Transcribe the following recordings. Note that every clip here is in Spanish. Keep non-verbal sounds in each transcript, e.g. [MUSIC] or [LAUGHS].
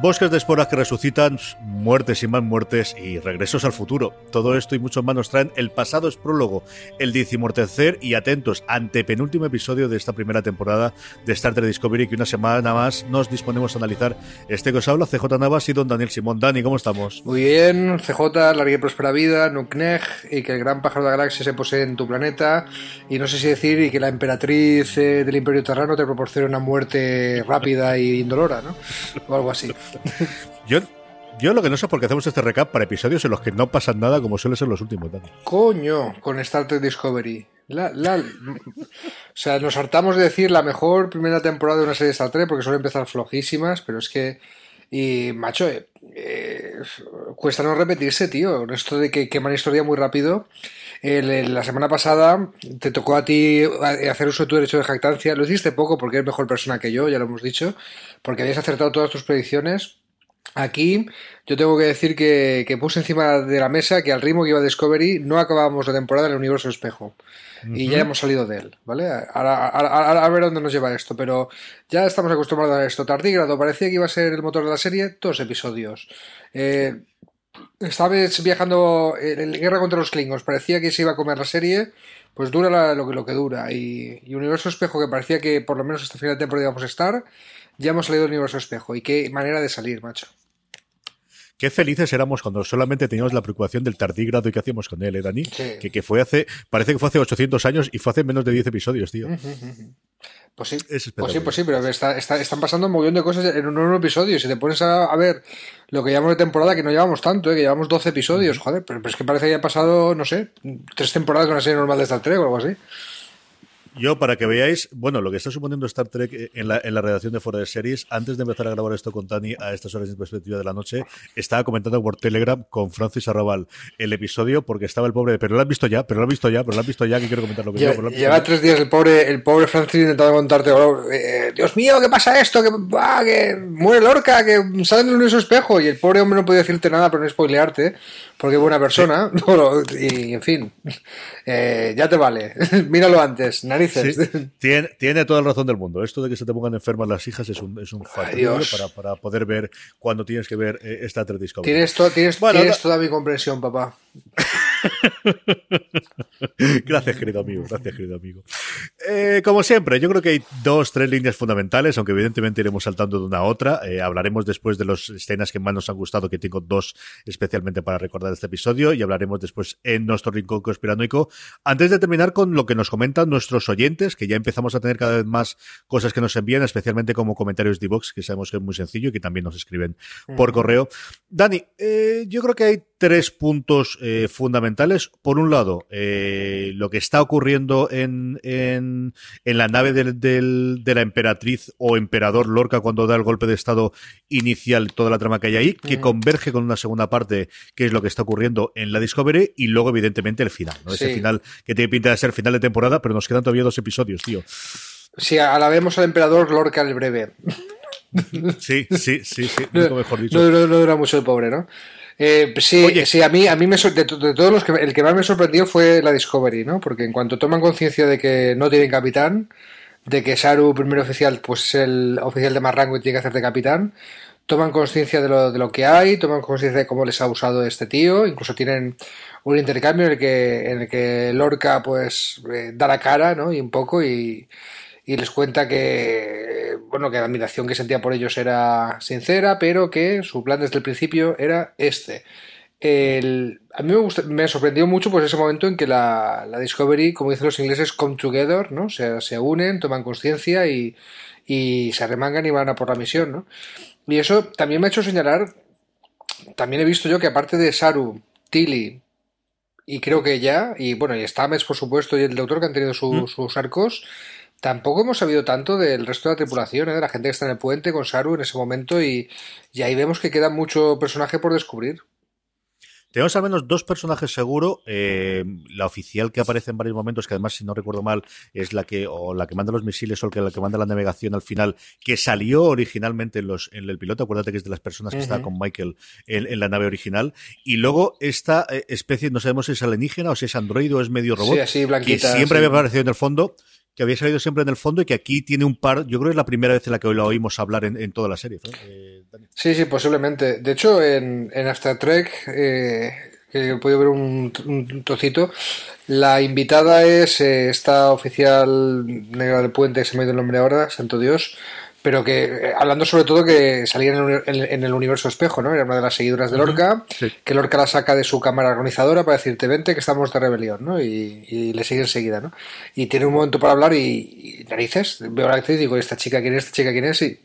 Bosques de esporas que resucitan, muertes y más muertes y regresos al futuro. Todo esto y mucho más nos traen El pasado es prólogo, el decimortercer y atentos, ante penúltimo episodio de esta primera temporada de Star Trek Discovery que una semana más nos disponemos a analizar. Este que os habla, CJ Navas y don Daniel Simón. Dani, ¿cómo estamos? Muy bien, CJ, larga y próspera vida, Nukneg, y que el gran pájaro de la galaxia se posee en tu planeta, y no sé si decir, y que la emperatriz eh, del Imperio Terrano te proporcione una muerte rápida y indolora, ¿no? O algo así. [LAUGHS] Yo, yo lo que no sé es por qué hacemos este recap para episodios en los que no pasan nada como suele ser los últimos. Dani. Coño, con Star Trek Discovery. O sea, nos hartamos de decir la mejor primera temporada de una serie de Star Trek porque suele empezar flojísimas, pero es que. Y, macho, eh, eh, cuesta no repetirse, tío. Esto de que queman historia muy rápido. La semana pasada te tocó a ti hacer uso de tu derecho de jactancia. Lo hiciste poco porque eres mejor persona que yo, ya lo hemos dicho. Porque habías acertado todas tus predicciones. Aquí yo tengo que decir que, que puse encima de la mesa que al ritmo que iba Discovery no acabábamos la temporada en el universo espejo. Y ya hemos salido de él, ¿vale? Ahora, ahora- ahora- a ver dónde nos lleva esto, pero ya estamos acostumbrados a esto. Tardígrado parecía que iba a ser el motor de la serie, dos episodios. Eh, esta vez viajando en en Guerra contra los Klingons, parecía que se iba a comer la serie, pues dura lo, que, lo que dura. Y, y Universo Espejo, que parecía que por lo menos hasta final de temporada íbamos a estar, ya hemos salido del Universo Espejo. Y qué manera de salir, macho. Qué felices éramos cuando solamente teníamos la preocupación del tardígrado y qué hacíamos con él, ¿eh, Dani? Sí. Que, que fue hace, parece que fue hace 800 años y fue hace menos de 10 episodios, tío. Pues sí, Es pues sí, pues sí, pero está- está- están pasando un montón de cosas en un nuevo episodio. Si te pones a, a ver lo que llevamos de temporada, que no llevamos tanto, ¿eh? que llevamos 12 episodios, joder, pero, pero es que parece que haya pasado, no sé, tres temporadas con una serie normal de Star Trek o algo así. Yo, para que veáis, bueno, lo que está suponiendo Star Trek eh, en la, en la redacción de Fuera de Series, antes de empezar a grabar esto con Tani a estas horas de perspectiva de la noche, estaba comentando por Telegram con Francis Arrabal el episodio porque estaba el pobre, pero lo han visto ya, pero lo han visto ya, pero lo han visto ya, que quiero Lleva, pero lo visto lleva ya. tres días el pobre, el pobre Francis intentando contarte, oh, eh, Dios mío, ¿qué pasa esto? Que, ah, que muere Lorca, que sale en universo espejo. Y el pobre hombre no podía decirte nada, pero no spoilearte, porque es buena persona. [LAUGHS] No, y en fin, eh, ya te vale. [LAUGHS] Míralo antes, Sí, tiene, tiene toda la razón del mundo. Esto de que se te pongan enfermas las hijas es un, es un para, para poder ver cuando tienes que ver eh, Trek Discovery. Tienes, to- tienes, Bueno, tienes da- toda mi comprensión, papá. [LAUGHS] Gracias, querido amigo. Gracias, querido amigo. Eh, como siempre, yo creo que hay dos, tres líneas fundamentales, aunque evidentemente iremos saltando de una a otra. Eh, hablaremos después de las escenas que más nos han gustado, que tengo dos especialmente para recordar este episodio, y hablaremos después en nuestro rincón conspiranoico. Antes de terminar con lo que nos comentan nuestros oyentes, que ya empezamos a tener cada vez más cosas que nos envían, especialmente como comentarios de Vox, que sabemos que es muy sencillo y que también nos escriben por correo. Dani, eh, yo creo que hay tres puntos eh, fundamentales. Por un lado, eh, lo que está ocurriendo en, en, en la nave del- del- de la emperatriz o emperador Lorca cuando da el golpe de estado inicial, toda la trama que hay ahí, que converge con una segunda parte, que es lo que está ocurriendo en la Discovery, y luego, evidentemente, el final. ¿no? Ese Sí. final que tiene pinta de ser final de temporada, pero nos quedan todavía dos episodios, tío. Si alabemos al emperador Lorca el breve. Sí, sí, sí, sí, nunca mejor dicho. No, no- no dura mucho el pobre, ¿no? Eh, sí, Oye. sí, a mí, a mí me de, de todos los que el que más me sorprendió fue la Discovery, ¿no? Porque en cuanto toman conciencia de que no tienen capitán, de que Saru, primer oficial, pues es el oficial de más rango y tiene que hacer de capitán, toman conciencia de lo, de lo que hay, toman conciencia de cómo les ha usado este tío, incluso tienen un intercambio en el que, en el que Lorca pues eh, da la cara, ¿no? Y un poco y, y les cuenta que bueno que la admiración que sentía por ellos era sincera, pero que su plan desde el principio era este. a mí me, me sorprendió mucho pues ese momento en que la, Discovery, como dicen los ingleses, come together, ¿no? Se, se unen, toman conciencia y, y, se arremangan y van a por la misión, ¿no? Y eso también me ha hecho señalar, también he visto yo que aparte de Saru, Tilly y creo que ya, y bueno, y Stamets por supuesto y el doctor que han tenido mm. sus arcos, tampoco hemos sabido tanto del resto de la tripulación, ¿eh? de la gente que está en el puente con Saru en ese momento y, y ahí vemos que queda mucho personaje por descubrir. Tenemos al menos dos personajes seguro. Eh, la oficial que aparece en varios momentos, que además, si no recuerdo mal, es la que o la que manda los misiles o la que manda la navegación al final, que salió originalmente en, los, en el piloto. Acuérdate que es de las personas que está con Michael en, la nave original. Y luego esta eh, especie, no sabemos si es alienígena o si es androide o es medio robot, que siempre había aparecido en el fondo que había salido siempre en el fondo y que aquí tiene un par, yo creo que es la primera vez en la que hoy la oímos hablar en, toda la serie. Eh, sí, sí, posiblemente. De hecho, en, en After Trek, eh, que he podido ver un, un, trocito, la invitada es eh, esta oficial negra del puente, que se me ha ido el nombre ahora, santo Dios, pero que eh, hablando sobre todo que salía en el, universo espejo, ¿no? Era una de las seguidoras de Lorca, que Lorca la saca de su cámara organizadora para decirte vente que estamos de rebelión, ¿no? Y, le sigue enseguida, ¿no? Y tiene un momento para hablar y, narices, veo a la actriz y digo, ¿esta chica quién es? ¿Esta chica quién es? Y,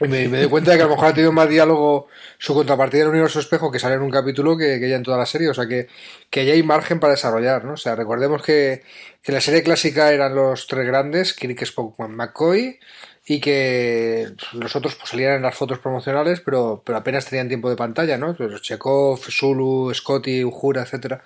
me, doy cuenta de que a lo mejor ha tenido más diálogo su contrapartida del universo espejo que sale en un capítulo que, que ya en toda la serie, o sea que, que ya hay margen para desarrollar, ¿no? O sea, recordemos que, que la serie clásica eran los tres grandes, Kirk, Spock, McCoy, y que los otros pues, salían en las fotos promocionales, pero, pero apenas tenían tiempo de pantalla, ¿no? Pues Chekhov, Zulu, Scotty, Ujura, etcétera.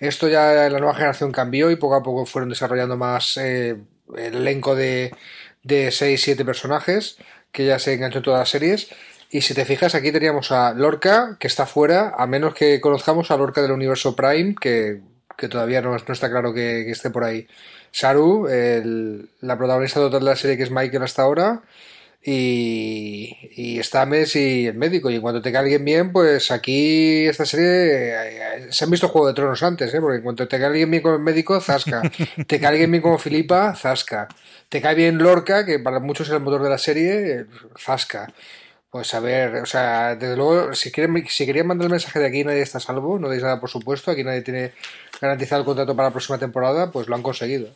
Esto ya en la nueva generación cambió y poco a poco fueron desarrollando más eh, el elenco de, de 6-7 personajes que ya se enganchó en todas las series. Y si te fijas, aquí teníamos a Lorca, que está fuera, a menos que conozcamos a Lorca del universo Prime, que, que todavía no, no está claro que esté por ahí. Saru, el, la protagonista total de la serie que es Michael hasta ahora, y, y Stames y el médico. Y cuando te cae alguien bien, pues aquí esta serie eh, se han visto Juego de Tronos antes, ¿eh? porque en cuanto te cae alguien bien como el médico, Zasca. [LAUGHS] te cae alguien bien como Filipa, Zasca. Te cae bien Lorca, que para muchos es el motor de la serie, Zasca. Pues a ver, o sea, desde luego, si quieren, si querían mandar el mensaje de aquí nadie está salvo, no deis nada por supuesto, aquí nadie tiene garantizado el contrato para la próxima temporada, pues lo han conseguido.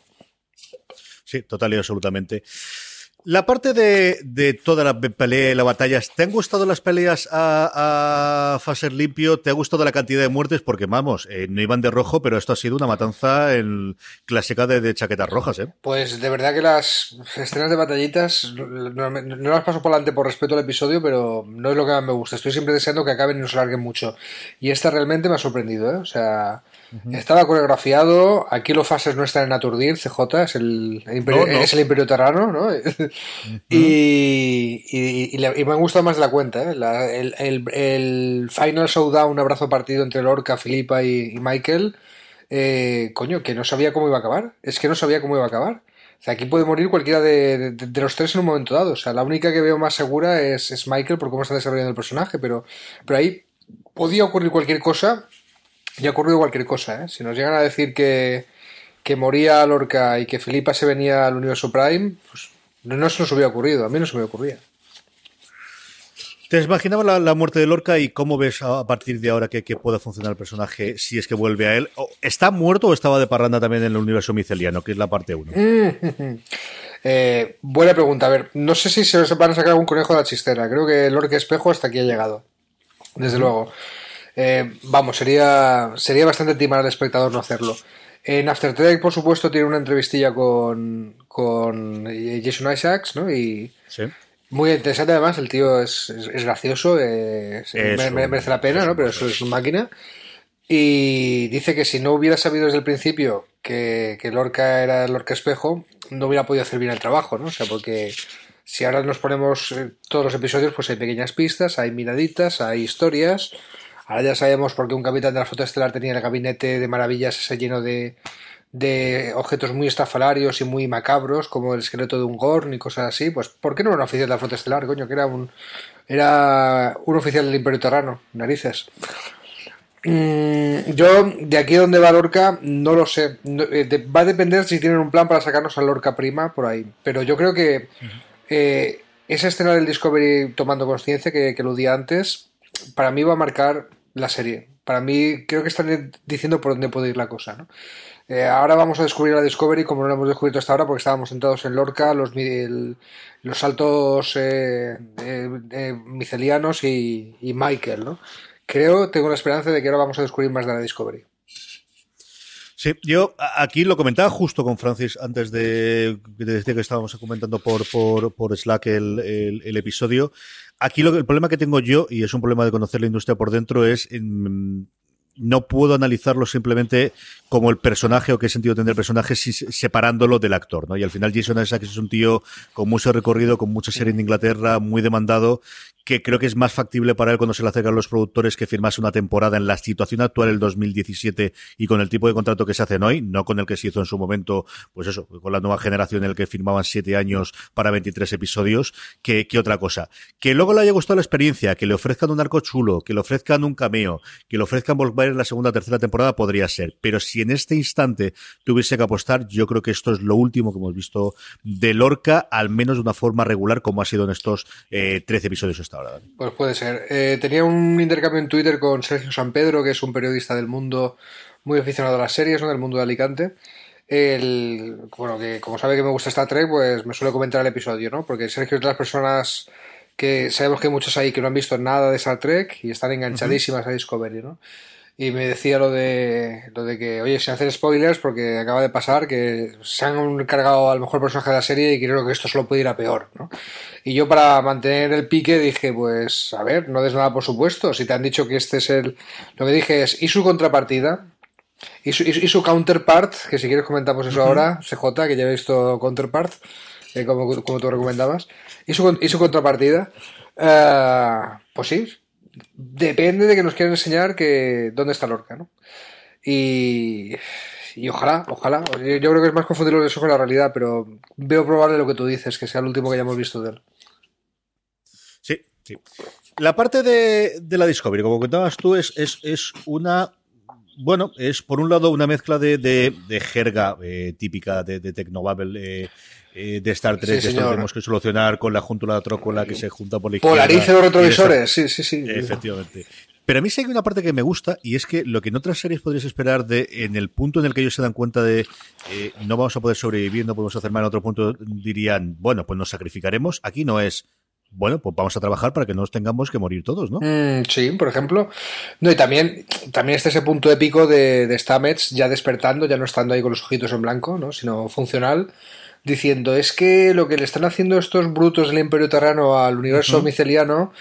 Sí, total y absolutamente. La parte de, de, toda la pelea y las batallas, ¿te han gustado las peleas a, a Faser limpio? ¿Te ha gustado la cantidad de muertes? Porque vamos, eh, no iban de rojo, pero esto ha sido una matanza en clásica de, chaquetas rojas, ¿eh? Pues de verdad que las escenas de batallitas no, las paso por delante por respeto al episodio, pero no es lo que más me gusta. Estoy siempre deseando que acaben y no se larguen mucho. Y esta realmente me ha sorprendido, ¿eh? O sea, estaba coreografiado. Aquí los fases no están en Aturdir, CJ, es el, imperio, es el Imperio Terrano, ¿no? [LAUGHS] y, me ha gustado más de la cuenta. ¿eh? el, Final Showdown, un abrazo partido entre Lorca, Filipa y, Michael. Eh, coño, que no sabía cómo iba a acabar. Es que no sabía cómo iba a acabar. O sea, aquí puede morir cualquiera de, los tres en un momento dado. O sea, la única que veo más segura es, es Michael por cómo está desarrollando el personaje, pero, pero ahí podía ocurrir cualquier cosa ya ha ocurrido cualquier cosa, ¿eh? Si nos llegan a decir que, que moría Lorca y que Filipa se venía al universo Prime, pues no se nos hubiera ocurrido, a mí no se me ocurría. ¿Te imaginabas la, muerte de Lorca y cómo ves a, partir de ahora que, que, pueda funcionar el personaje si es que vuelve a él? ¿Está muerto o estaba de parranda también en el universo miceliano, que es la parte 1? [LAUGHS] eh, buena pregunta. A ver, no sé si se van a sacar algún conejo de la chistera. Creo que Lorca Espejo hasta aquí ha llegado. Desde luego. Eh, vamos, sería, sería bastante timar al espectador no hacerlo. En After Trek, por supuesto, tiene una entrevistilla con, con Jason Isaacs, ¿no? Y muy interesante además, el tío es, es, gracioso, eh, merece la pena, ¿no? Pero eso es una máquina. Y dice que si no hubiera sabido desde el principio que, que Lorca era Lorca Espejo, no hubiera podido hacer bien el trabajo, ¿no? O sea, porque si ahora nos ponemos eh, todos los episodios, pues hay pequeñas pistas, hay miraditas, hay historias, Ahora ya sabemos por qué un capitán de la flota estelar tenía el gabinete de maravillas ese lleno de, de objetos muy estafalarios y muy macabros, como el esqueleto de un Gorn y cosas así. Pues, ¿por qué no era un oficial de la flota estelar, coño? Que era un, era un oficial del Imperio Terrano, narices. Mm, yo, de aquí donde va Lorca, no lo sé. Eh, va a depender si tienen un plan para sacarnos a Lorca prima por ahí. Pero yo creo que eh, esa escena del Discovery tomando conciencia que, que di antes, para mí va a marcar la serie. Para mí, creo que están diciendo por dónde puede ir la cosa, ¿no? Eh, ahora vamos a descubrir la Discovery como no lo hemos descubierto hasta ahora porque estábamos sentados en Lorca, los, los saltos eh, micelianos y, y, Michael, ¿no? Creo, tengo la esperanza de que ahora vamos a descubrir más de la Discovery. Sí, yo aquí lo comentaba justo con Francis antes de, decir que estábamos comentando por, por, por Slack el, el, episodio. Aquí lo, el problema que tengo yo, y es un problema de conocer la industria por dentro, es en, no puedo analizarlo simplemente como el personaje o qué sentido tendrá el personaje separándolo del actor, ¿no? Y al final Jason Isaacs es un tío con mucho recorrido, con mucha serie en Inglaterra, muy demandado, que creo que es más factible para él cuando se le acercan los productores que firmase una temporada en la situación actual, el 2017, y con el tipo de contrato que se hacen hoy, no con el que se hizo en su momento, pues eso, con la nueva generación en el que firmaban siete años para 23 episodios, que, que otra cosa. Que luego le haya gustado la experiencia, que le ofrezcan un arco chulo, que le ofrezcan un cameo, que le ofrezcan volver en la segunda o tercera temporada, podría ser. Pero si en este instante tuviese que apostar, yo creo que esto es lo último que hemos visto de Lorca, al menos de una forma regular, como ha sido en estos eh, 13 episodios hasta pues puede ser. Eh, tenía un intercambio en Twitter con Sergio San Pedro, que es un periodista del mundo muy aficionado a las series, ¿no? del mundo de Alicante. El, bueno, que como sabe que me gusta Star Trek, pues me suele comentar el episodio, ¿no? Porque Sergio es de las personas que sabemos que hay muchos ahí que no han visto nada de Star Trek y están enganchadísimas a Discovery, ¿no? Y me decía lo de lo de que, oye, sin hacer spoilers, porque acaba de pasar que se han cargado al mejor personaje de la serie y creo que esto solo puede ir a peor, ¿no? Y yo para mantener el pique dije, pues, a ver, no des nada por supuesto, si te han dicho que este es el... Lo que dije es, ¿y su contrapartida? ¿Y su, y su counterpart? Que si quieres comentamos eso ahora, CJ, que ya he visto counterpart, eh, como, como tú recomendabas. ¿Y su, y su contrapartida? Eh, pues sí, depende de que nos quieran enseñar que dónde está Lorca, ¿no? Y, y ojalá, ojalá. Yo, creo que es más confundir eso con la realidad, pero veo probable lo que tú dices, que sea el último que hayamos visto de él. Sí, sí. La parte de, de la Discovery, como contabas tú, es, es, es una bueno, es por un lado una mezcla de, de, de jerga eh, típica de, de Tecnobabel eh, eh, de Star Trek, que tenemos que solucionar con la júntula trócola que se junta por la izquierda. Polarice los retrovisores, sí, sí, sí. Efectivamente. Pero a mí sí hay una parte que me gusta y es que lo que en otras series podrías esperar de en el punto en el que ellos se dan cuenta de eh, no vamos a poder sobrevivir, no podemos hacer mal en otro punto, dirían, bueno, pues nos sacrificaremos. Aquí no es, bueno, pues vamos a trabajar para que no nos tengamos que morir todos, ¿no? Mm, sí, por ejemplo. No, y también, también está ese punto épico de, de Stamets ya despertando, ya no estando ahí con los ojitos en blanco, ¿no? Sino funcional, diciendo, es que lo que le están haciendo estos brutos del Imperio Terrano al universo miceliano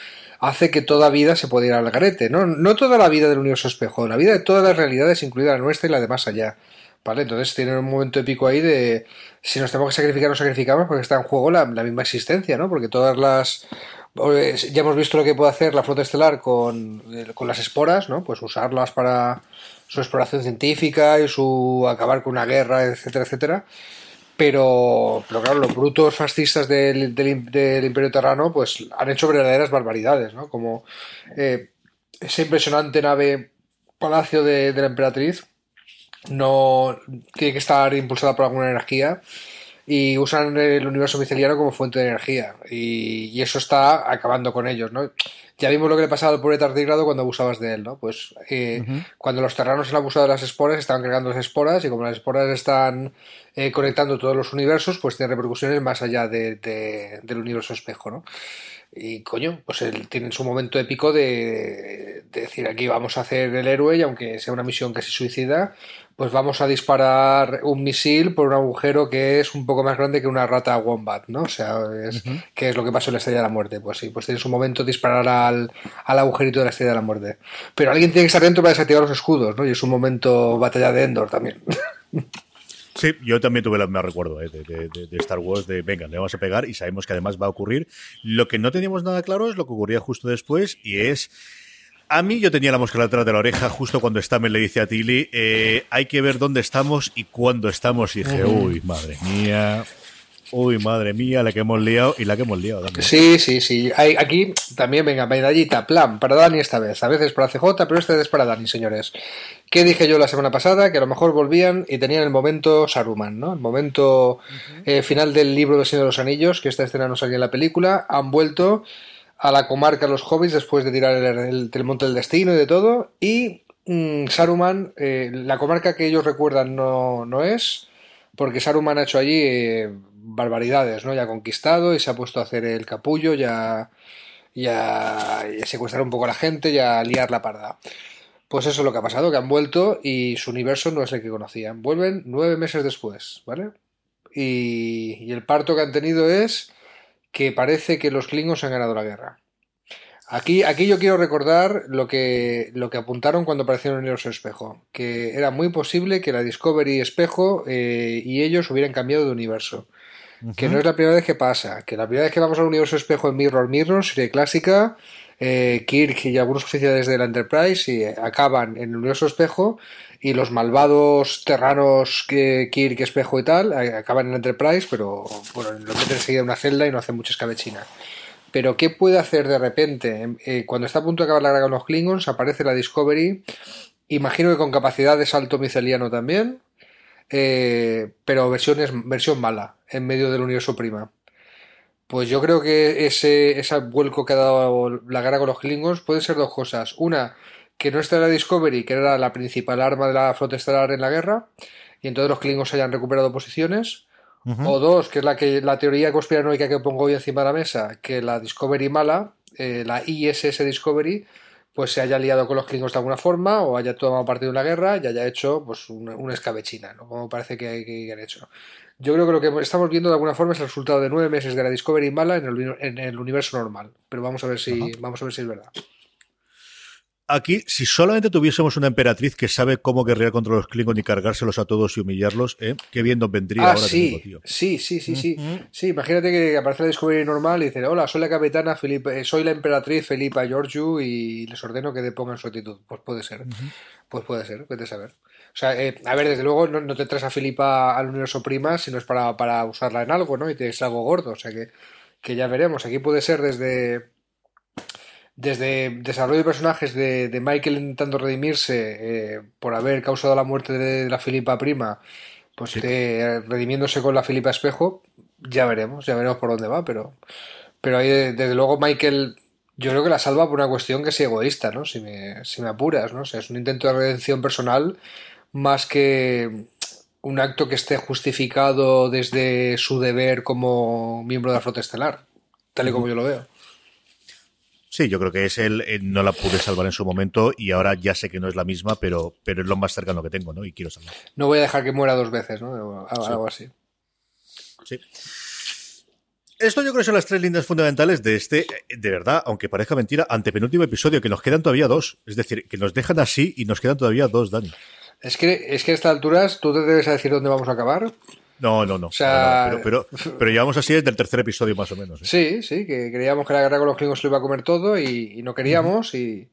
hace que toda vida se pueda ir al garete, ¿no? No toda la vida del universo espejo, la vida de todas las realidades, incluida la nuestra y la de más allá. ¿Vale? Entonces tienen un momento épico ahí de si nos tenemos que sacrificar, nos sacrificamos porque está en juego la, misma existencia, ¿no? Porque todas las... Ya hemos visto lo que puede hacer la flota estelar con, con las esporas, ¿no? Pues usarlas para su exploración científica y su acabar con una guerra, etcétera, etcétera. Pero, pero claro, los brutos fascistas del, del, Imperio Terrano pues han hecho verdaderas barbaridades, ¿no? Como eh, esa impresionante nave palacio de, de la emperatriz no tiene que estar impulsada por alguna energía y usan el universo miceliano como fuente de energía y, eso está acabando con ellos, ¿no? Ya vimos lo que le pasaba al pobre tardigrado cuando abusabas de él, ¿no? Pues eh, cuando los terranos han abusado de las esporas, estaban cargando las esporas y como las esporas están eh, conectando todos los universos, pues tiene repercusiones más allá de, del universo espejo, ¿no? Y coño, pues él tiene su momento épico de, decir aquí vamos a hacer el héroe y aunque sea una misión que se suicida, pues vamos a disparar un misil por un agujero que es un poco más grande que una rata wombat, ¿no? O sea, es, ¿qué es lo que pasó en la Estrella de la Muerte? Pues sí, pues tiene su momento disparar al, al agujerito de la Estrella de la Muerte. Pero alguien tiene que estar dentro para desactivar los escudos, ¿no? Y es un momento batalla de Endor también. [LAUGHS] Sí, yo también tuve el recuerdo eh, de, Star Wars, de venga, le vamos a pegar y sabemos que además va a ocurrir. Lo que no teníamos nada claro es lo que ocurría justo después y es... A mí yo tenía la mosca detrás de la oreja justo cuando Stammer le dice a Tilly, eh, hay que ver dónde estamos y cuándo estamos. Y dije, uy, madre mía. Uy, madre mía, la que hemos liado y la que hemos liado también. Sí, sí, sí. Hay, aquí también, venga, medallita, plan, para Dani esta vez. A veces para CJ, pero esta vez es para Dani, señores. ¿Qué dije yo la semana pasada? Que a lo mejor volvían y tenían el momento Saruman, ¿no? El momento eh, final del libro del Señor de los Anillos, que esta escena no salía en la película. Han vuelto a la comarca los hobbits después de tirar el, el, monte del destino y de todo. Y mm, Saruman, eh, la comarca que ellos recuerdan no, no es, porque Saruman ha hecho allí eh, barbaridades, ¿no? Ya ha conquistado y se ha puesto a hacer el capullo, ya, ya, ya secuestrar un poco a la gente, ya liar la parda. Pues eso es lo que ha pasado, que han vuelto y su universo no es el que conocían. Vuelven nueve meses después, ¿vale? Y, y el parto que han tenido es que parece que los Klingons han ganado la guerra. Aquí, aquí yo quiero recordar lo que, lo que apuntaron cuando aparecieron en el universo espejo, que era muy posible que la Discovery espejo eh, y ellos hubieran cambiado de universo. Que no es la primera vez que pasa, que la primera vez que vamos al universo espejo en Mirror Mirror, serie clásica, eh, Kirk y algunos oficiales de la Enterprise y acaban en el universo espejo y los malvados terranos que Kirk, espejo y tal acaban en Enterprise, pero bueno, lo meten enseguida en una celda y no hacen mucha escabechina. Pero ¿qué puede hacer de repente? Eh, cuando está a punto de acabar la guerra con los Klingons, aparece la Discovery, imagino que con capacidad de salto miceliano también, eh, pero versión, versión mala, en medio del universo prima. Pues yo creo que ese, ese vuelco que ha dado la guerra con los Klingons puede ser dos cosas. Una, que no esté la Discovery, que era la principal arma de la flota estelar en la guerra, y entonces los Klingons hayan recuperado posiciones. O dos, que es la que la teoría conspiranoica que pongo hoy encima de la mesa, que la Discovery mala, eh, la ISS Discovery, pues se haya liado con los Klingons de alguna forma, o haya tomado partido en la guerra y haya hecho pues una, escabechina, ¿no? Como parece que, que, han hecho. Yo creo que lo que estamos viendo de alguna forma es el resultado de nueve meses de la Discovery mala en el, en el universo normal. Pero vamos a ver si, vamos a ver si es verdad. Aquí, si solamente tuviésemos una emperatriz que sabe cómo guerrear contra los Klingon y cargárselos a todos y humillarlos, ¿eh? qué bien nos vendría ah, ahora sí, tío. Sí, sí, sí, sí. Sí, imagínate que aparece la Discovery normal y dice, hola, soy la capitana Felipe, eh, soy la emperatriz Felipa Georgiou y les ordeno que depongan su actitud. Pues puede ser. Pues puede ser, puede saber. O sea, eh, a ver, desde luego no, te traes a Filipa al universo prima si no es para, para usarla en algo, ¿no? Y te es algo gordo, o sea que, que ya veremos. Aquí puede ser desde desde desarrollo de personajes de, Michael intentando redimirse eh, por haber causado la muerte de, la Filipa Prima, pues redimiéndose con la Filipa Espejo, ya veremos, ya veremos por dónde va, pero, pero ahí desde luego Michael yo creo que la salva por una cuestión que es egoísta, ¿no? Si me, si me apuras, ¿no? O sea, es un intento de redención personal más que un acto que esté justificado desde su deber como miembro de la flota estelar, tal y como yo lo veo. Sí, yo creo que es él, eh, no la pude salvar en su momento y ahora ya sé que no es la misma, pero, pero es lo más cercano que tengo, ¿no? Y quiero salvar. No voy a dejar que muera dos veces, ¿no? Algo, así. Sí. Esto yo creo que son las tres líneas fundamentales de este, eh, de verdad, aunque parezca mentira, antepenúltimo episodio, que nos quedan todavía dos. Es decir, que nos dejan así y nos quedan todavía dos, Dani. Es que, es que a estas alturas tú te debes decir dónde vamos a acabar. No, no, no. pero, pero, llevamos así desde el tercer episodio más o menos. ¿eh? Sí, sí, que creíamos que la guerra con los Klingons lo iba a comer todo y, no queríamos. Y.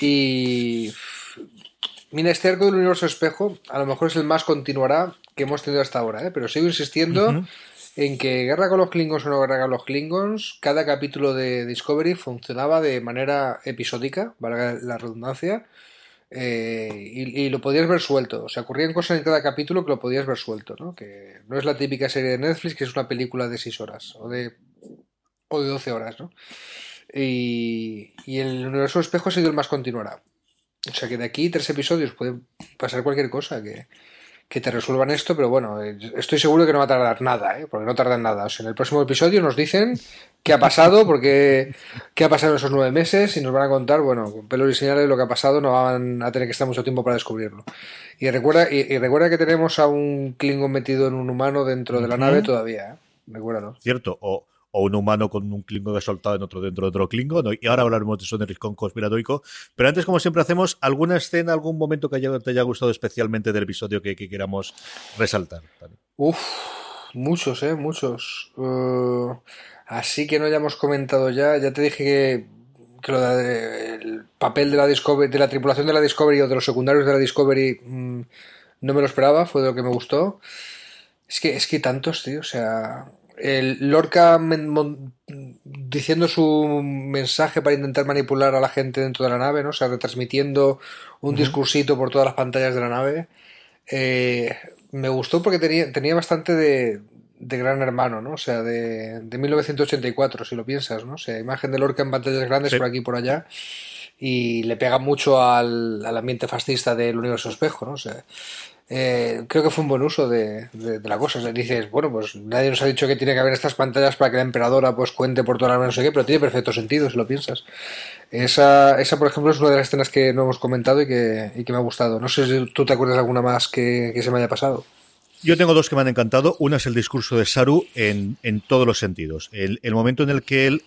y... este arco del universo espejo a lo mejor es el más continuará que hemos tenido hasta ahora, ¿eh? pero sigo insistiendo en que Guerra con los Klingons o no Guerra con los Klingons, cada capítulo de Discovery funcionaba de manera episódica, valga la redundancia, eh, y, lo podías ver suelto. O sea, ocurrían cosas en cada capítulo que lo podías ver suelto, ¿no? Que no es la típica serie de Netflix que es una película de 6 horas o de, o de 12 horas, ¿no? Y, y el universo espejo ha sido el más continuará. O sea que de aquí tres episodios puede pasar cualquier cosa que, que te resuelvan esto, pero bueno, eh, estoy seguro que no va a tardar nada, ¿eh? porque no tardan nada. O sea, en el próximo episodio nos dicen qué ha pasado, porque qué ha pasado en esos nueve meses y nos van a contar, bueno, con pelos y señales lo que ha pasado, no van a tener que estar mucho tiempo para descubrirlo. Y recuerda, y, recuerda que tenemos a un Klingon metido en un humano dentro de la nave todavía, ¿eh? Recuérdalo. Cierto, o o un humano con un Klingon soltado en otro dentro de otro Klingon. Y ahora hablaremos de eso de Riscón conspiratoico. Pero antes, como siempre hacemos, ¿alguna escena, algún momento que te haya gustado especialmente del episodio que, queramos resaltar? Uf, muchos, ¿eh? Muchos. Uh, así que no hayamos comentado ya. Ya te dije que, el papel de la Discovery, de la tripulación de la Discovery o de los secundarios de la Discovery mm, no me lo esperaba, fue de lo que me gustó. Es que, es que tantos, tío, o sea, el Lorca diciendo su mensaje para intentar manipular a la gente dentro de la nave, ¿no? O sea, retransmitiendo un discursito por todas las pantallas de la nave. Eh, me gustó porque tenía, tenía bastante de, de gran hermano, ¿no? O sea, de, de, 1984, si lo piensas, ¿no? O sea, imagen de Lorca en pantallas grandes por aquí y por allá. y le pega mucho al, al ambiente fascista del universo espejo, ¿no? O sea, eh, creo que fue un buen uso de, la cosa. O dices, bueno, pues nadie nos ha dicho que tiene que haber estas pantallas para que la emperadora pues cuente por toda la no sé qué, pero tiene perfecto sentido si lo piensas. Esa, esa, por ejemplo, es una de las escenas que no hemos comentado y que, y que me ha gustado. No sé si tú te acuerdas de alguna más que, se me haya pasado. Yo tengo dos que me han encantado. Una es el discurso de Saru en, en todos los sentidos. El, momento en el que él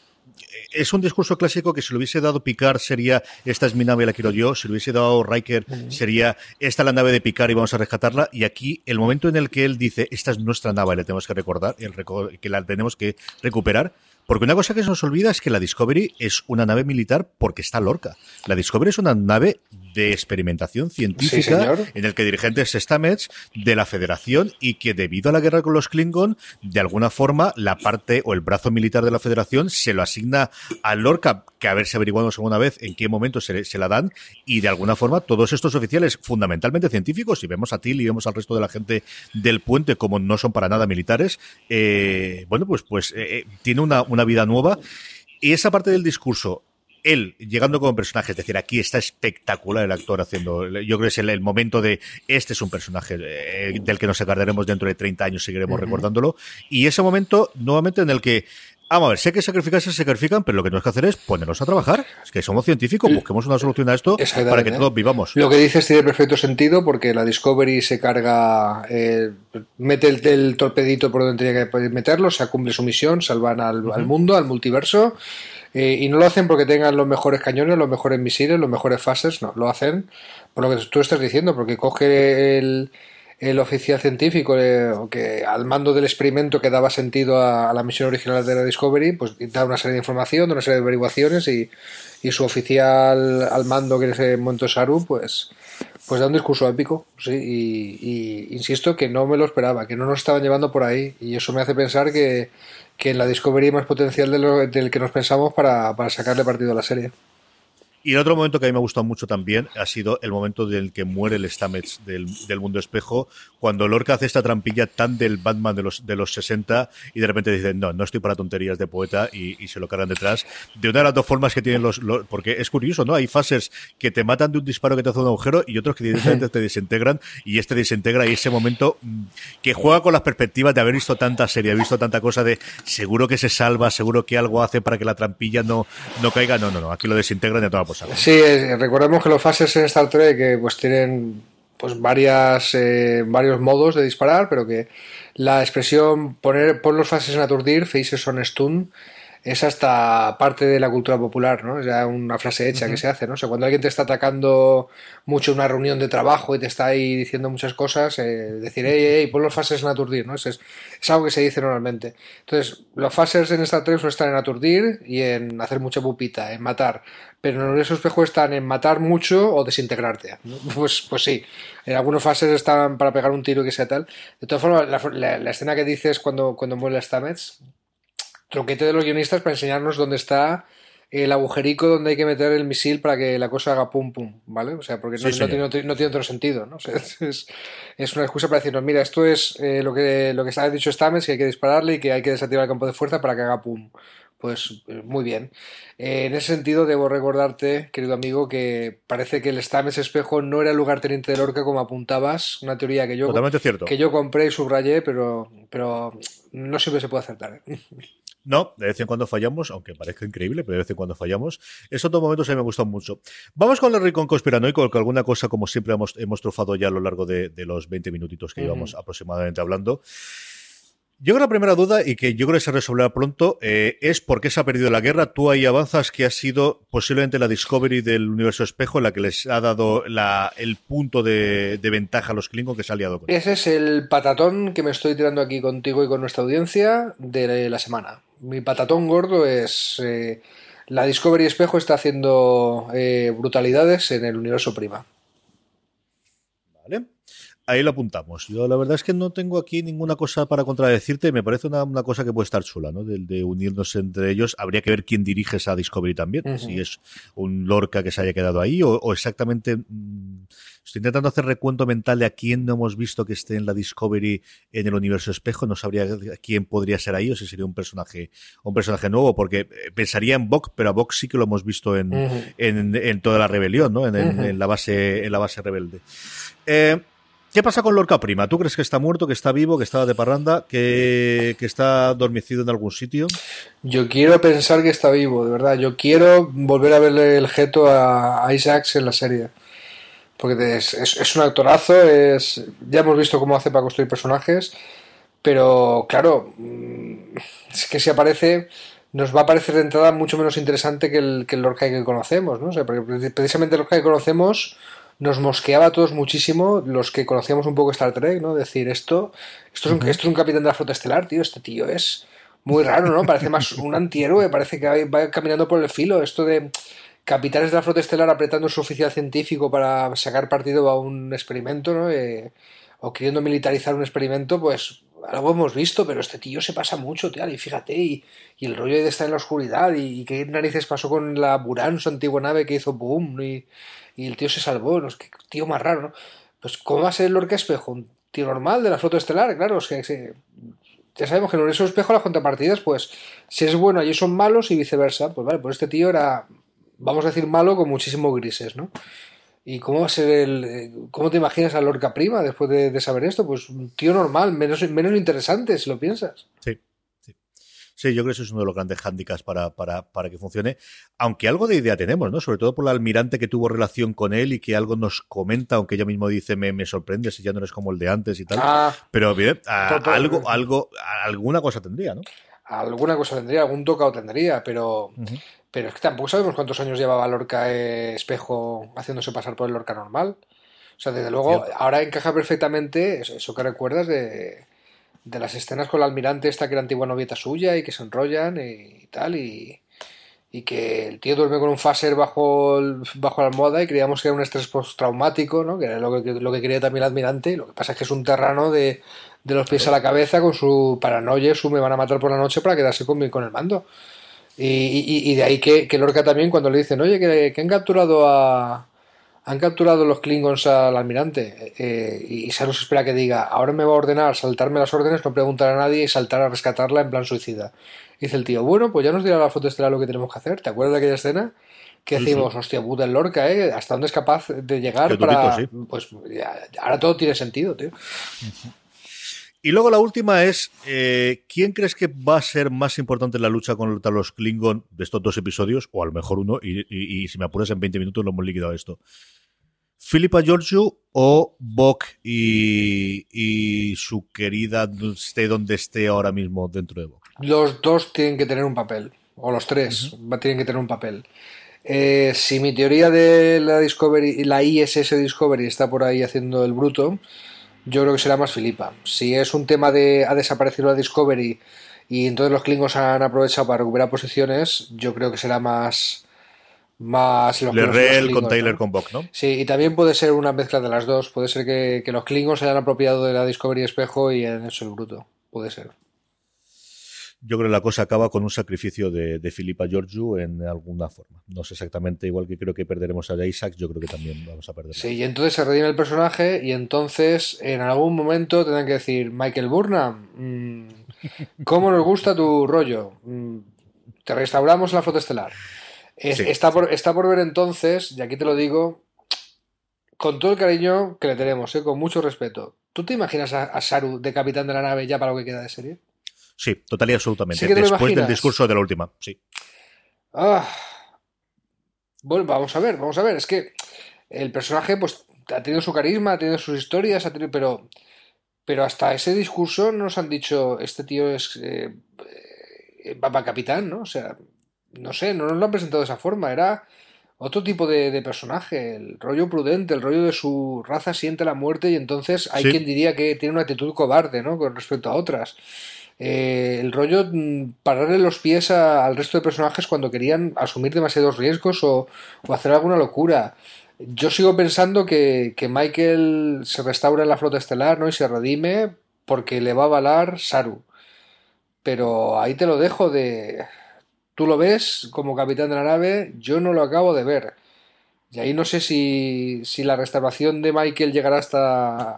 es un discurso clásico que si lo hubiese dado Picard sería esta es mi nave, la quiero yo. Si lo hubiese dado Riker sería esta es la nave de Picard y vamos a rescatarla. Y aquí el momento en el que él dice esta es nuestra nave, le tenemos que recordar, el que la tenemos que recuperar. Porque una cosa que se nos olvida es que la Discovery es una nave militar porque está Lorca. La Discovery es una nave de experimentación científica en el que dirigentes Stamets de la Federación y que debido a la guerra con los Klingon, de alguna forma la parte o el brazo militar de la Federación se lo asigna a Lorca, que a ver si averiguamos alguna vez en qué momento se, se la dan, y de alguna forma todos estos oficiales fundamentalmente científicos, y vemos a Till y vemos al resto de la gente del puente como no son para nada militares, eh, bueno, pues, pues eh, eh tiene una, una vida nueva. Y esa parte del discurso él llegando como personaje, es decir, aquí está espectacular el actor haciendo, yo creo que es el, momento de, este es un personaje eh, del que nos acordaremos dentro de 30 años, seguiremos recordándolo, y ese momento nuevamente en el que Vamos a ver, sé que sacrificarse se sacrifican, pero lo que tenemos que hacer es ponernos a trabajar. Es que somos científicos, busquemos una solución a esto para que todos vivamos. Lo que dices tiene perfecto sentido porque la Discovery se carga, eh, mete el, torpedito por donde tenía que meterlo, se cumple su misión, salvan al, al mundo, al multiverso eh, y no lo hacen porque tengan los mejores cañones, los mejores misiles, los mejores fases, no, lo hacen por lo que tú estás diciendo, porque coge el, el oficial científico eh, que al mando del experimento que daba sentido a, la misión original de la Discovery, pues da una serie de información, una serie de averiguaciones y, y su oficial al mando, que en ese momento Saru, pues, pues da un discurso épico, sí, y, y, insisto que no me lo esperaba, que no nos estaban llevando por ahí, y eso me hace pensar que, que en la Discovery hay más potencial de lo, del que nos pensamos para, para sacarle partido a la serie. Y el otro momento que a mí me ha gustado mucho también ha sido el momento del que muere el Stamets del, del, mundo espejo, cuando Lorca hace esta trampilla tan del Batman de los, de los 60 y de repente dicen, no, no estoy para tonterías de poeta y, y se lo cargan detrás. De una de las dos formas que tienen los, los, Porque es curioso, ¿no? Hay fases que te matan de un disparo que te hace un agujero y otros que directamente [LAUGHS] te desintegran y este desintegra y ese momento mm, que juega con las perspectivas de haber visto tanta serie, haber visto tanta cosa de seguro que se salva, seguro que algo hace para que la trampilla no, no caiga. No, no, no. Aquí lo desintegran de toda Sí, recordemos que los fases en Star Trek que pues tienen pues varias eh, varios modos de disparar, pero que la expresión poner pon los fases en aturdir, faces on stun, es hasta parte de la cultura popular, ¿no? Es ya una frase hecha uh -huh. que se hace, ¿no? O sea, cuando alguien te está atacando mucho en una reunión de trabajo y te está ahí diciendo muchas cosas, eh, decir, hey, hey, pon los fases en aturdir, ¿no? Es, es, es, algo que se dice normalmente. Entonces, los fases en Star Trek están en aturdir y en hacer mucha pupita, en matar. Pero en el universo espejo están en matar mucho o desintegrarte. ¿no? [LAUGHS] Pues, pues sí, en algunos fases están para pegar un tiro y que sea tal. De todas formas, la, la, la escena que dices cuando, cuando muere Stamets, tronquete de los guionistas para enseñarnos dónde está el agujerico donde hay que meter el misil para que la cosa haga pum pum, ¿vale? O sea, porque no, sí, no, tiene, no, tiene, otro sentido, ¿no? O sea, [LAUGHS] es, es, una excusa para decirnos, mira, esto es eh, lo que lo que ha dicho Stamets, que hay que dispararle y que hay que desactivar el campo de fuerza para que haga pum. Pues eh, muy bien. Eh, en ese sentido, debo recordarte, querido amigo, que parece que el Stamets espejo no era el lugar teniente de Lorca como apuntabas, una teoría que yo, que yo compré y subrayé, pero, pero no siempre se puede acertar. ¿eh? [LAUGHS] No, de vez en cuando fallamos, aunque parezca increíble, pero de vez en cuando fallamos. Esos dos momentos a mí me gustan mucho. Vamos con el rincón conspiranoico, con alguna cosa, como siempre hemos, hemos trufado ya a lo largo de, de los 20 minutitos que uh -huh. llevamos aproximadamente hablando. Yo creo la primera duda, y que yo creo que se resolverá pronto, eh, es por qué se ha perdido la guerra. Tú ahí avanzas que ha sido posiblemente la Discovery del universo espejo la que les ha dado la, el punto de, de, ventaja a los Klingon que se ha aliado con. Ese es el patatón que me estoy tirando aquí contigo y con nuestra audiencia de la semana. Mi patatón gordo es... Eh, la Discovery Espejo está haciendo eh, brutalidades en el universo prima. Ahí lo apuntamos. Yo la verdad es que no tengo aquí ninguna cosa para contradecirte. Me parece una, una cosa que puede estar chula, ¿no? De, de, unirnos entre ellos. Habría que ver quién dirige esa Discovery también. Uh -huh. Si es un Lorca que se haya quedado ahí o, o exactamente... Mmm, estoy intentando hacer recuento mental de a quién no hemos visto que esté en la Discovery en el universo espejo. No sabría quién podría ser ahí o si sería un personaje un personaje nuevo, porque pensaría en Bok, pero a Bok sí que lo hemos visto en, uh -huh. en, en, toda la rebelión, ¿no? En, uh -huh. en, la base en la base rebelde. Eh, ¿Qué pasa con Lorca Prima? ¿Tú crees que está muerto, que está vivo, que está de parranda, que, está dormicido en algún sitio? Yo quiero pensar que está vivo, de verdad. Yo quiero volver a verle el geto a Isaacs en la serie. Porque es un actorazo, es, ya hemos visto cómo hace para construir personajes, pero claro, mm, es que si aparece nos va a parecer de entrada mucho menos interesante que el, que el Lorca que conocemos, ¿no? O sea, porque precisamente el Lorca que conocemos nos mosqueaba a todos muchísimo los que conocíamos un poco Star Trek, ¿no? Decir, esto, esto, es un, esto es un capitán de la flota estelar, tío, este tío es muy raro, ¿no? Parece más un antihéroe, parece que va caminando por el filo, esto de capitanes de la flota estelar apretando su oficial científico para sacar partido a un experimento, ¿no? Eh, o queriendo militarizar un experimento, pues algo hemos visto, pero este tío se pasa mucho, tío, y fíjate, y, y el rollo de estar en la oscuridad, y, y, qué narices pasó con la Buran, su antigua nave que hizo boom, y, y el tío se salvó, ¿no? Es que tío más raro, ¿no? Pues, ¿cómo va a ser el Lorca Espejo? Un tío normal de la flota estelar, claro, es que, que ya sabemos que el universo espejo las contrapartidas, pues, si es bueno, allí son malos y viceversa, pues vale, pues este tío era, vamos a decir, malo con muchísimos grises, ¿no? ¿Y cómo va a ser el. ¿Cómo te imaginas a Lorca Prima después de, de, saber esto? Pues un tío normal, menos, menos interesante, si lo piensas. Sí. Sí, yo creo que eso es uno de los grandes hándicaps para, para, para que funcione. Aunque algo de idea tenemos, ¿no? Sobre todo por el almirante que tuvo relación con él y que algo nos comenta, aunque ella mismo dice, me, me sorprende si ya no eres como el de antes y tal. Ah, Pero bien, a, algo, algo, alguna cosa tendría, ¿no? Alguna cosa tendría, algún tocado tendría, pero. Uh -huh. Pero es que tampoco sabemos cuántos años llevaba Lorca eh, Espejo haciéndose pasar por el Lorca normal. O sea, desde luego, Cierto. ahora encaja perfectamente eso, eso que recuerdas de, de, las escenas con la almirante esta que era antigua novieta suya y que se enrollan y, tal, y, y, que el tío duerme con un phaser bajo, el, bajo la almohada y creíamos que era un estrés postraumático, ¿no? que era lo que, lo que quería también el almirante. Lo que pasa es que es un terrano de, de los pies a la cabeza con su paranoia, su me van a matar por la noche para quedarse con, con el mando. Y, y, y, de ahí que, que, Lorca también cuando le dicen, oye, que, que han capturado a... Han capturado los Klingons al almirante eh, y Sarus espera que diga, ahora me va a ordenar saltarme las órdenes, no preguntar a nadie y saltar a rescatarla en plan suicida. Y dice el tío, bueno, pues ya nos dirá la foto estelar lo que tenemos que hacer. ¿Te acuerdas de aquella escena? Que decimos, sí. hostia puta, el Lorca, ¿eh? ¿Hasta dónde es capaz de llegar para...? sí. Pues ya, ahora todo tiene sentido, tío. Y luego la última es, eh, ¿quién crees que va a ser más importante en la lucha contra los Klingon de estos dos episodios? O a lo mejor uno, y, y, y si me apuras en 20 minutos lo hemos liquidado esto. ¿Philippa Georgiou o Bok y, y, su querida esté donde esté ahora mismo dentro de Bok? Los dos tienen que tener un papel, o los tres uh -huh. tienen que tener un papel. Eh, si mi teoría de la Discovery, la ISS Discovery está por ahí haciendo el bruto, yo creo que será más Filipa. Si es un tema de ha desaparecido la Discovery y entonces los Klingons han aprovechado para recuperar posiciones, yo creo que será más más los Lerrell con Taylor ¿no? con Bock, ¿no? Sí, y también puede ser una mezcla de las dos. Puede ser que, que los Klingons se hayan apropiado de la Discovery Espejo y en eso el bruto. Puede ser yo creo que la cosa acaba con un sacrificio de, de Filipa Georgiou en alguna forma. No sé exactamente, igual que creo que perderemos a Isaac, yo creo que también vamos a perder. Sí, y entonces se redime el personaje y entonces en algún momento tendrán que decir, Michael Burnham, mmm, ¿cómo nos gusta tu rollo? Mmm, te restauramos la flota estelar. Es, sí. está, por, está por ver entonces, y aquí te lo digo, con todo el cariño que le tenemos, ¿eh? con mucho respeto. ¿Tú te imaginas a, a Saru de capitán de la nave ya para lo que queda de serie? Sí, total y absolutamente. ¿Sí Después del discurso de la última, sí. Ah. Bueno, vamos a ver, vamos a ver. Es que el personaje, pues, ha tenido su carisma, ha tenido sus historias, ha tenido, pero, pero hasta ese discurso nos han dicho, este tío es eh, eh, Papa Capitán, ¿no? O sea, no sé, no nos lo han presentado de esa forma. Era otro tipo de, de, personaje, el rollo prudente, el rollo de su raza siente la muerte y entonces hay sí. quien diría que tiene una actitud cobarde, ¿no? Con respecto a otras eh, el rollo mm, pararle los pies a, al resto de personajes cuando querían asumir demasiados riesgos o, o hacer alguna locura. Yo sigo pensando que, que Michael se restaura en la flota estelar, ¿no? Y se redime porque le va a valar Saru. Pero ahí te lo dejo de... Tú lo ves como capitán de la nave, yo no lo acabo de ver. Y ahí no sé si, si la restauración de Michael llegará hasta,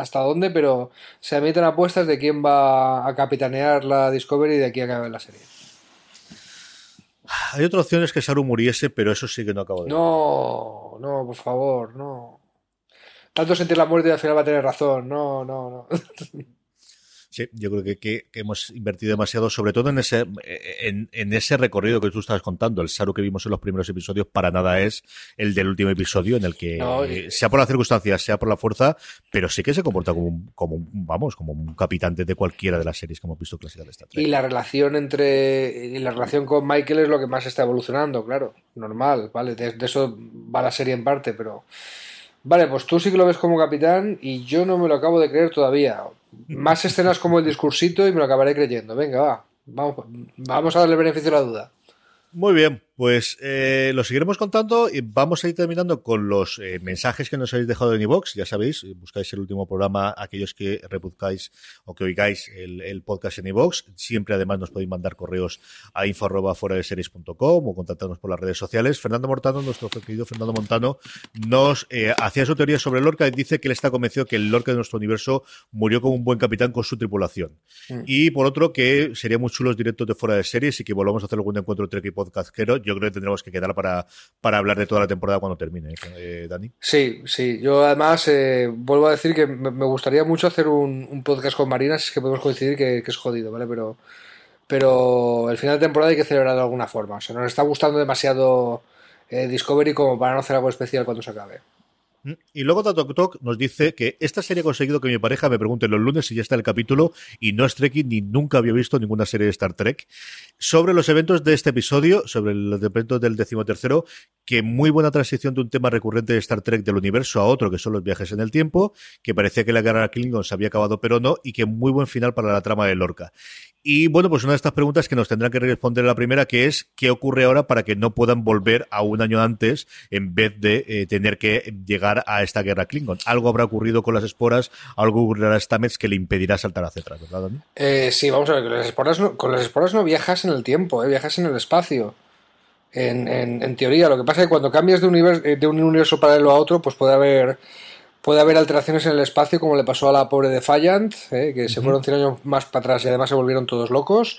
hasta dónde, pero se meten apuestas de quién va a capitanear la Discovery de aquí a acabe la serie. Hay otra opción es que Saru muriese, pero eso sí que no acabo de No, no, por favor, no. Tanto sentir la muerte y al final va a tener razón. No, no, no. [LAUGHS] Sí, yo creo que, que, que, hemos invertido demasiado, sobre todo en ese, en, en, ese recorrido que tú estabas contando. El Saru que vimos en los primeros episodios para nada es el del último episodio, en el que, no, y... sea por las circunstancias, sea por la fuerza, pero sí que se comporta como un, como un, vamos, como un capitán de cualquiera de las series que hemos visto clásicas de esta Y la relación entre, y la relación con Michael es lo que más está evolucionando, claro, normal, ¿vale? De, de eso va la serie en parte, pero... Vale, pues tú sí que lo ves como capitán y yo no me lo acabo de creer todavía. Más escenas como el discursito y me lo acabaré creyendo. Venga, va. Vamos, vamos a darle beneficio a la duda. Muy bien, pues eh, lo seguiremos contando y vamos a ir terminando con los eh, mensajes que nos habéis dejado en iVox. Ya sabéis, buscáis el último programa, aquellos que repuzcáis o que oigáis el, el podcast en iVox. Siempre además nos podéis mandar correos a info arroba fuera de series.com o contactarnos por las redes sociales. Fernando Mortano, nuestro querido Fernando Montano, nos eh, hacía su teoría sobre Lorca y dice que él está convencido que el Lorca de nuestro universo murió como un buen capitán con su tripulación. Mm. Y por otro, que sería muy chulos directos de fuera de series y que volvamos a hacer algún encuentro entre equipo podcastero. Yo creo que tendremos que quedar para, para hablar de toda la temporada cuando termine, eh, Dani. Sí, sí. Yo además eh, vuelvo a decir que me, gustaría mucho hacer un, un podcast con Marina, si es que podemos coincidir que, que, es jodido, ¿vale? Pero, pero el final de temporada hay que celebrar de alguna forma. O sea, nos está gustando demasiado eh, Discovery como para no hacer algo especial cuando se acabe. Y luego Tatok Tok nos dice que esta serie ha conseguido que mi pareja me pregunte los lunes si ya está el capítulo y no es Trekking ni nunca había visto ninguna serie de Star Trek. Sobre los eventos de este episodio, sobre los eventos del decimotercero, que muy buena transición de un tema recurrente de Star Trek del universo a otro, que son los viajes en el tiempo, que parecía que la guerra Klingon se había acabado pero no, y que muy buen final para la trama de Lorca. Y bueno, pues una de estas preguntas que nos tendrán que responder la primera, que es ¿qué ocurre ahora para que no puedan volver a un año antes en vez de eh, tener que llegar a esta guerra Klingon? Algo habrá ocurrido con las esporas, algo ocurrirá a Stamets que le impedirá saltar hacia atrás, ¿verdad? Eh, sí, vamos a ver, con las esporas no, con las esporas no viajas en el tiempo, eh, viajas en el espacio. En, en, en, teoría, lo que pasa es que cuando cambias de, univers de un universo paralelo a otro, pues puede haber puede haber alteraciones en el espacio, como le pasó a la pobre Defiant, eh, que se uh -huh. fueron 100 años más para atrás y además se volvieron todos locos.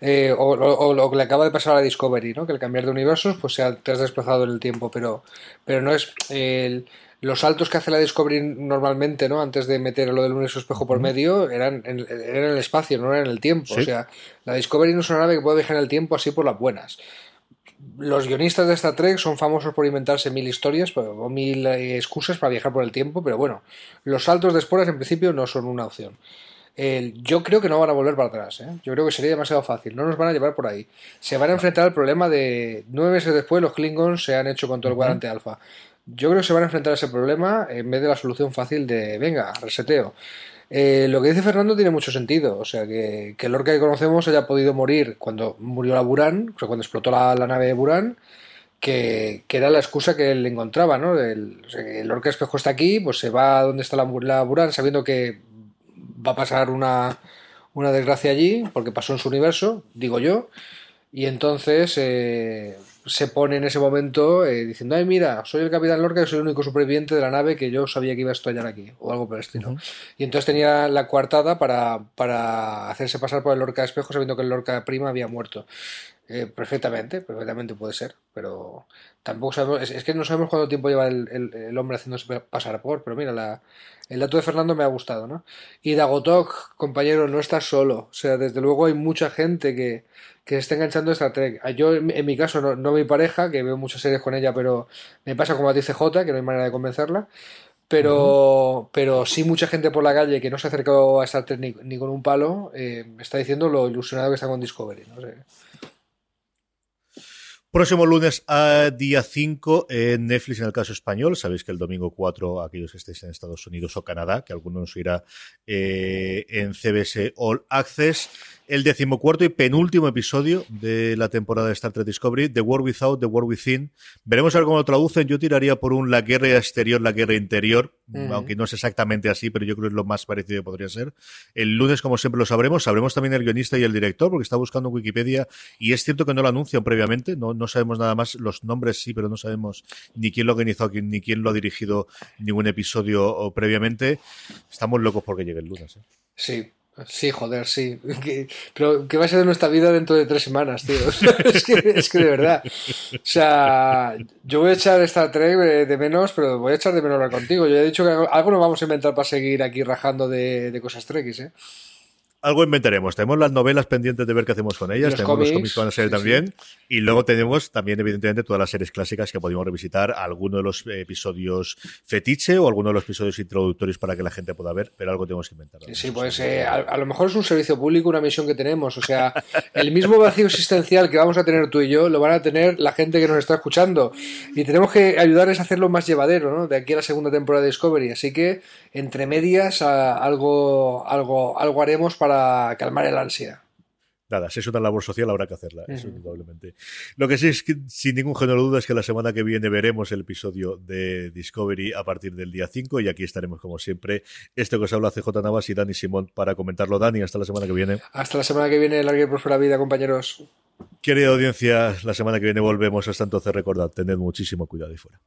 Eh, o, lo que le acaba de pasar a la Discovery, ¿no? que al cambiar de universos pues se ha, te has desplazado en el tiempo, pero, pero no es el, los saltos que hace la Discovery normalmente, ¿no? antes de meter lo del universo espejo por medio, eran en, eran en el espacio, no eran en el tiempo. Sí. O sea, la Discovery no es una nave que puede viajar en el tiempo así por las buenas los guionistas de Star Trek son famosos por inventarse mil historias o mil eh, excusas para viajar por el tiempo, pero bueno, los saltos de esporas en principio no son una opción. Eh, yo creo que no van a volver para atrás, ¿eh? yo creo que sería demasiado fácil, no nos van a llevar por ahí. Se van a enfrentar al problema de nueve meses después los Klingons se han hecho con todo el cuadrante -huh. alfa. Yo creo que se van a enfrentar a ese problema en vez de la solución fácil de, venga, reseteo. Eh, lo que dice Fernando tiene mucho sentido. O sea, que, que el Lorca que conocemos haya podido morir cuando murió la Buran, o sea, cuando explotó la, nave de Buran, que, que, era la excusa que él encontraba, ¿no? El, o sea, el Lorca espejo está aquí, pues se va a donde está la, la Buran sabiendo que va a pasar una, una desgracia allí, porque pasó en su universo, digo yo, y entonces eh, se pone en ese momento eh, diciendo, ay mira, soy el capitán Lorca y soy el único superviviente de la nave que yo sabía que iba a estallar aquí, o algo por el estilo. Uh -huh. Y entonces tenía la coartada para, para hacerse pasar por el Lorca de espejo sabiendo que el Lorca prima había muerto. Eh, perfectamente, perfectamente puede ser, pero tampoco sabemos, es, es, que no sabemos cuánto tiempo lleva el, el, el hombre haciéndose pasar por, pero mira, la, el dato de Fernando me ha gustado, ¿no? Y Dagotok, compañero, no estás solo, o sea, desde luego hay mucha gente que, que se está enganchando a Star Trek. Yo, en, mi caso, no, no, mi pareja, que veo muchas series con ella, pero me pasa como a ti CJ, que no hay manera de convencerla, pero, uh -huh. pero sí mucha gente por la calle que no se ha acercado a Star Trek ni, ni con un palo, eh, está diciendo lo ilusionado que está con Discovery, no sé. Próximo lunes a día 5 en Netflix en el caso español. Sabéis que el domingo 4, aquellos que estéis en Estados Unidos o Canadá, que algunos irá eh, en CBS All Access el decimocuarto y penúltimo episodio de la temporada de Star Trek Discovery, The War Without, The War Within. Veremos a ver cómo lo traducen. Yo tiraría por un la guerra exterior, la guerra interior, aunque no es exactamente así, pero yo creo que es lo más parecido que podría ser. El lunes, como siempre, lo sabremos. Sabremos también el guionista y el director, porque está buscando en Wikipedia y es cierto que no lo anuncian previamente. No, no sabemos nada más. Los nombres sí, pero no sabemos ni quién lo ha organizado, ni quién lo ha dirigido ningún episodio previamente. Estamos locos porque llegue el lunes. ¿eh? Sí, Sí, joder, sí. [LAUGHS] pero ¿qué va a ser de nuestra vida dentro de tres semanas, tío? [LAUGHS] es, que, es que de verdad. O sea, yo voy a echar esta Trek de menos, pero voy a echar de menos hablar contigo. Yo he dicho que algo nos vamos a inventar para seguir aquí rajando de, de cosas Trekkies, ¿eh? algo inventaremos. Tenemos las novelas pendientes de ver qué hacemos con ellas. tenemos los cómics que van a también. Y luego tenemos también, evidentemente, todas las series clásicas que podemos revisitar. Algunos de los episodios fetiche o algunos de los episodios introductorios para que la gente pueda ver. Pero algo tenemos que inventar. Sí, pues eh, a, lo mejor es un servicio público, una misión que tenemos. O sea, el mismo vacío existencial que vamos a tener tú y yo lo van a tener la gente que nos está escuchando. Y tenemos que ayudarles a hacerlo más llevadero, ¿no? De aquí a la segunda temporada de Discovery. Así que, entre medias, algo, algo, algo haremos para calmar el ansia. Nada, si es una labor social habrá que hacerla, eso indudablemente. Lo que sí es que sin ningún género de duda es que la semana que viene veremos el episodio de Discovery a partir del día 5 y aquí estaremos como siempre. Esto que os habla CJ Navas y Dani Simón para comentarlo. Dani, hasta la semana que viene. Hasta la semana que viene, larga y próspera vida, compañeros. Querida audiencia, la semana que viene volvemos. Hasta entonces recordad, tened muchísimo cuidado y fuera.